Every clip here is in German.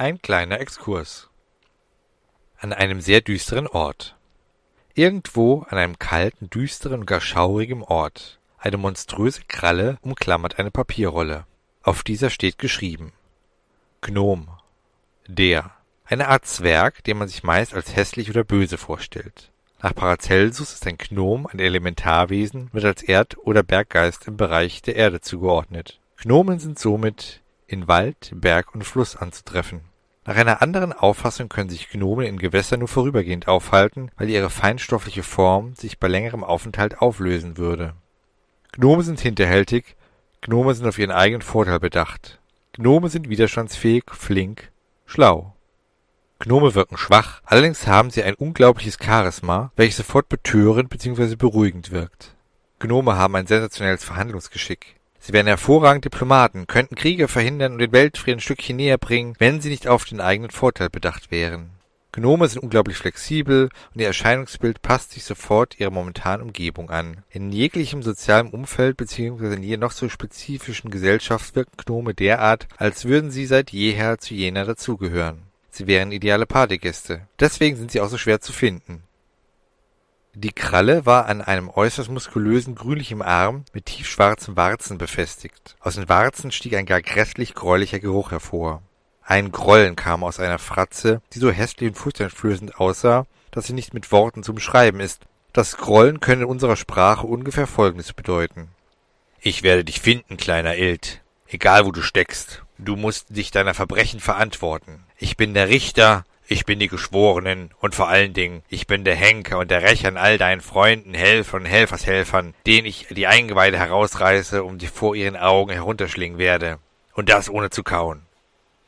Ein kleiner Exkurs. An einem sehr düsteren Ort. Irgendwo an einem kalten, düsteren und gar schaurigen Ort. Eine monströse Kralle umklammert eine Papierrolle. Auf dieser steht geschrieben. Gnom. Der. Eine Art Zwerg, den man sich meist als hässlich oder böse vorstellt. Nach Paracelsus ist ein Gnom ein Elementarwesen, wird als Erd- oder Berggeist im Bereich der Erde zugeordnet. Gnomen sind somit in Wald, Berg und Fluss anzutreffen. Nach einer anderen Auffassung können sich Gnomen in Gewässern nur vorübergehend aufhalten, weil ihre feinstoffliche Form sich bei längerem Aufenthalt auflösen würde. Gnome sind hinterhältig, Gnome sind auf ihren eigenen Vorteil bedacht. Gnome sind widerstandsfähig, flink, schlau. Gnome wirken schwach, allerdings haben sie ein unglaubliches Charisma, welches sofort betörend bzw. beruhigend wirkt. Gnome haben ein sensationelles Verhandlungsgeschick. Sie wären hervorragende Diplomaten, könnten Kriege verhindern und den Weltfrieden ein Stückchen näher bringen, wenn sie nicht auf den eigenen Vorteil bedacht wären. Gnome sind unglaublich flexibel und ihr Erscheinungsbild passt sich sofort ihrer momentanen Umgebung an. In jeglichem sozialen Umfeld bzw. in jeder noch so spezifischen Gesellschaft wirken Gnome derart, als würden sie seit jeher zu jener dazugehören. Sie wären ideale Partygäste. Deswegen sind sie auch so schwer zu finden. Die Kralle war an einem äußerst muskulösen grünlichen Arm mit tiefschwarzen Warzen befestigt. Aus den Warzen stieg ein gar grässlich gräulicher Geruch hervor. Ein Grollen kam aus einer Fratze, die so hässlich und furchteinflößend aussah, dass sie nicht mit Worten zu beschreiben ist. Das Grollen könne in unserer Sprache ungefähr Folgendes bedeuten. Ich werde dich finden, kleiner Ild. Egal wo du steckst. Du musst dich deiner Verbrechen verantworten. Ich bin der Richter, ich bin die Geschworenen und vor allen Dingen, ich bin der Henker und der Rächer an all deinen Freunden, Helfern und Helfershelfern, denen ich die Eingeweide herausreiße und die vor ihren Augen herunterschlingen werde. Und das ohne zu kauen.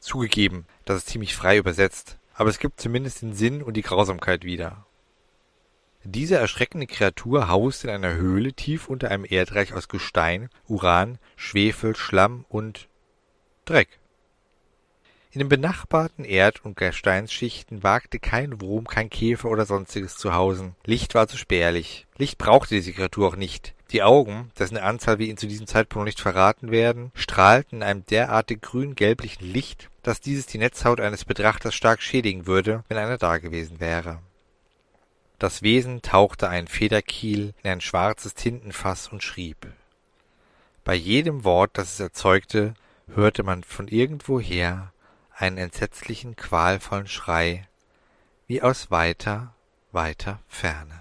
Zugegeben, das ist ziemlich frei übersetzt, aber es gibt zumindest den Sinn und die Grausamkeit wieder. Diese erschreckende Kreatur haust in einer Höhle tief unter einem Erdreich aus Gestein, Uran, Schwefel, Schlamm und Dreck. In den benachbarten Erd- und Gesteinsschichten wagte kein Wurm, kein Käfer oder sonstiges zu hausen. Licht war zu spärlich. Licht brauchte diese Kreatur auch nicht. Die Augen, dessen Anzahl wir Ihnen zu diesem Zeitpunkt noch nicht verraten werden, strahlten in einem derartig grün-gelblichen Licht, dass dieses die Netzhaut eines Betrachters stark schädigen würde, wenn einer dagewesen wäre. Das Wesen tauchte einen Federkiel in ein schwarzes Tintenfass und schrieb. Bei jedem Wort, das es erzeugte, hörte man von irgendwoher einen entsetzlichen, qualvollen Schrei, wie aus weiter, weiter Ferne.